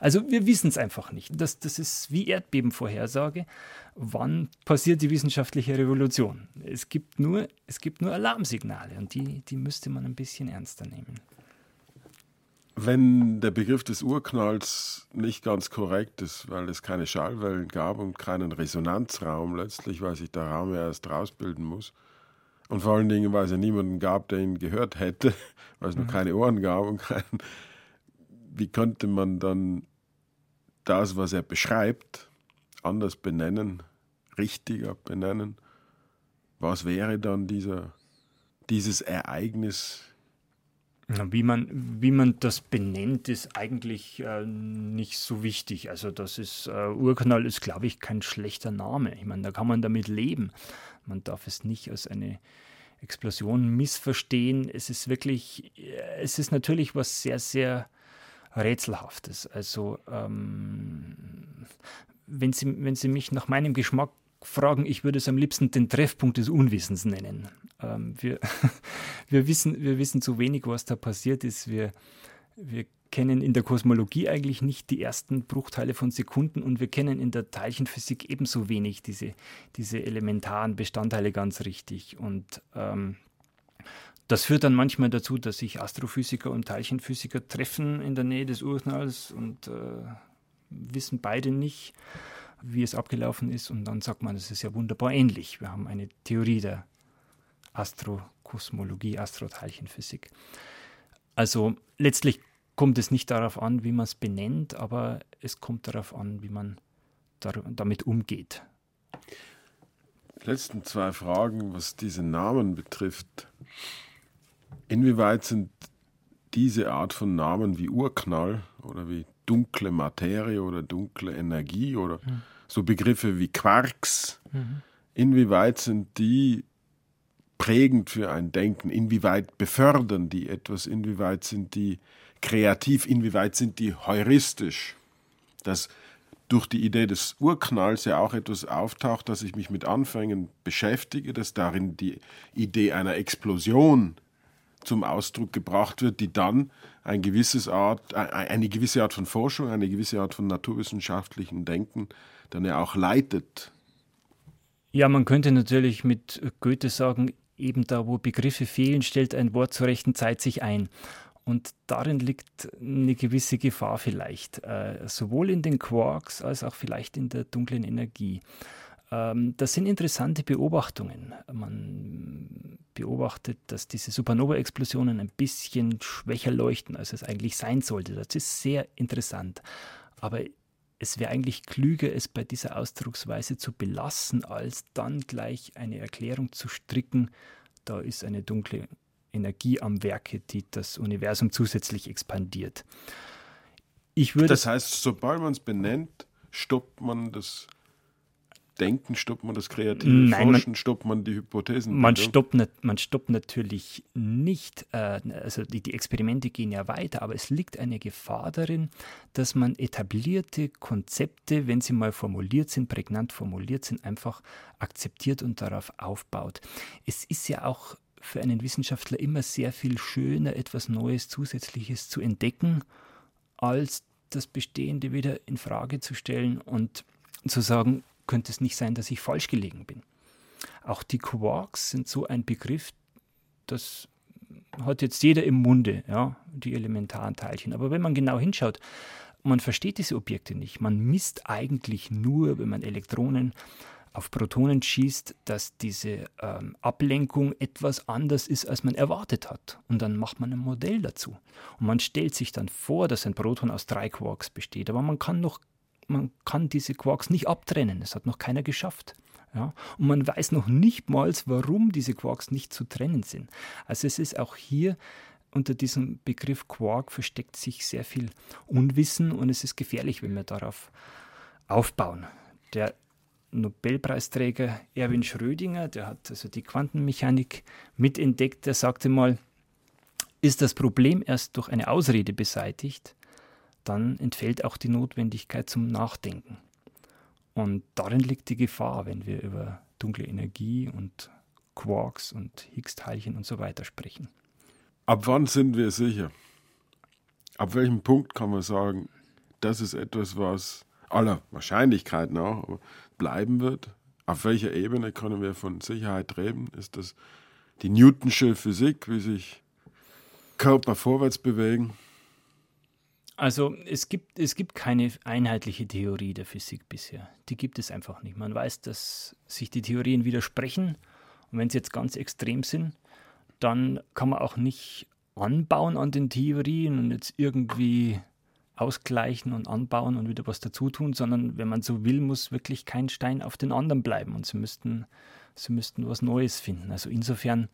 Also wir wissen es einfach nicht. Das, das ist wie Erdbebenvorhersage. Wann passiert die wissenschaftliche Revolution? Es gibt nur, es gibt nur Alarmsignale und die, die müsste man ein bisschen ernster nehmen. Wenn der Begriff des Urknalls nicht ganz korrekt ist, weil es keine Schallwellen gab und keinen Resonanzraum letztlich, weil sich der Raum ja erst rausbilden muss, und vor allen Dingen, weil es ja niemanden gab, der ihn gehört hätte, weil es mhm. noch keine Ohren gab und kein. Wie könnte man dann das, was er beschreibt, anders benennen, richtiger benennen? was wäre dann dieser, dieses Ereignis? Wie man, wie man das benennt, ist eigentlich äh, nicht so wichtig. Also das ist, äh, Urknall ist, glaube ich, kein schlechter Name. Ich meine, da kann man damit leben. Man darf es nicht als eine Explosion missverstehen. Es ist wirklich, äh, es ist natürlich was sehr, sehr Rätselhaftes. Also ähm, wenn, Sie, wenn Sie mich nach meinem Geschmack fragen, ich würde es am liebsten den Treffpunkt des Unwissens nennen. Ähm, wir, wir, wissen, wir wissen zu wenig, was da passiert ist. Wir, wir kennen in der Kosmologie eigentlich nicht die ersten Bruchteile von Sekunden und wir kennen in der Teilchenphysik ebenso wenig diese, diese elementaren Bestandteile ganz richtig. Und ähm, das führt dann manchmal dazu, dass sich Astrophysiker und Teilchenphysiker treffen in der Nähe des Urknalls und äh, wissen beide nicht, wie es abgelaufen ist. Und dann sagt man, es ist ja wunderbar ähnlich. Wir haben eine Theorie der Astrokosmologie, Astroteilchenphysik. Also letztlich kommt es nicht darauf an, wie man es benennt, aber es kommt darauf an, wie man damit umgeht. Die letzten zwei Fragen, was diese Namen betrifft. Inwieweit sind diese Art von Namen wie Urknall oder wie dunkle Materie oder dunkle Energie oder mhm. so Begriffe wie Quarks, mhm. inwieweit sind die prägend für ein Denken? Inwieweit befördern die etwas? Inwieweit sind die kreativ? Inwieweit sind die heuristisch? Dass durch die Idee des Urknalls ja auch etwas auftaucht, dass ich mich mit Anfängen beschäftige, dass darin die Idee einer Explosion zum Ausdruck gebracht wird, die dann ein gewisses Art, eine gewisse Art von Forschung, eine gewisse Art von naturwissenschaftlichen Denken dann ja auch leitet. Ja, man könnte natürlich mit Goethe sagen, eben da, wo Begriffe fehlen, stellt ein Wort zur rechten Zeit sich ein. Und darin liegt eine gewisse Gefahr vielleicht, äh, sowohl in den Quarks als auch vielleicht in der dunklen Energie. Ähm, das sind interessante Beobachtungen. Man beobachtet, dass diese Supernova-Explosionen ein bisschen schwächer leuchten, als es eigentlich sein sollte. Das ist sehr interessant. Aber es wäre eigentlich klüger, es bei dieser Ausdrucksweise zu belassen, als dann gleich eine Erklärung zu stricken. Da ist eine dunkle Energie am Werke, die das Universum zusätzlich expandiert. Ich würde das heißt, sobald man es benennt, stoppt man das Denken, stoppt man das kreative Nein, Forschen, man, stoppt man die Hypothesen? Man stoppt, man stoppt natürlich nicht, äh, also die, die Experimente gehen ja weiter, aber es liegt eine Gefahr darin, dass man etablierte Konzepte, wenn sie mal formuliert sind, prägnant formuliert sind, einfach akzeptiert und darauf aufbaut. Es ist ja auch für einen Wissenschaftler immer sehr viel schöner, etwas Neues, Zusätzliches zu entdecken, als das Bestehende wieder in Frage zu stellen und zu sagen, könnte es nicht sein, dass ich falsch gelegen bin. Auch die Quarks sind so ein Begriff, das hat jetzt jeder im Munde, ja, die elementaren Teilchen. Aber wenn man genau hinschaut, man versteht diese Objekte nicht. Man misst eigentlich nur, wenn man Elektronen auf Protonen schießt, dass diese ähm, Ablenkung etwas anders ist, als man erwartet hat. Und dann macht man ein Modell dazu. Und man stellt sich dann vor, dass ein Proton aus drei Quarks besteht. Aber man kann noch man kann diese Quarks nicht abtrennen. Das hat noch keiner geschafft. Ja? Und man weiß noch nicht mal, warum diese Quarks nicht zu trennen sind. Also es ist auch hier unter diesem Begriff Quark versteckt sich sehr viel Unwissen und es ist gefährlich, wenn wir darauf aufbauen. Der Nobelpreisträger Erwin Schrödinger, der hat also die Quantenmechanik mitentdeckt, der sagte mal, ist das Problem erst durch eine Ausrede beseitigt, dann entfällt auch die Notwendigkeit zum Nachdenken. Und darin liegt die Gefahr, wenn wir über dunkle Energie und Quarks und Higgs-Teilchen und so weiter sprechen. Ab wann sind wir sicher? Ab welchem Punkt kann man sagen, das ist etwas, was aller Wahrscheinlichkeit nach bleiben wird? Auf welcher Ebene können wir von Sicherheit reden? Ist das die Newtonsche Physik, wie sich Körper vorwärts bewegen? Also es gibt, es gibt keine einheitliche Theorie der Physik bisher. Die gibt es einfach nicht. Man weiß, dass sich die Theorien widersprechen. Und wenn sie jetzt ganz extrem sind, dann kann man auch nicht anbauen an den Theorien und jetzt irgendwie ausgleichen und anbauen und wieder was dazu tun, sondern wenn man so will, muss wirklich kein Stein auf den anderen bleiben und sie müssten sie müssten was Neues finden. Also insofern,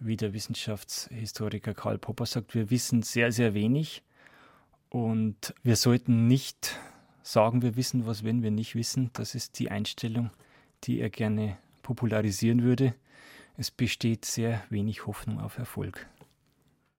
wie der Wissenschaftshistoriker Karl Popper sagt, wir wissen sehr, sehr wenig und wir sollten nicht sagen, wir wissen was, wenn wir nicht wissen. Das ist die Einstellung, die er gerne popularisieren würde. Es besteht sehr wenig Hoffnung auf Erfolg.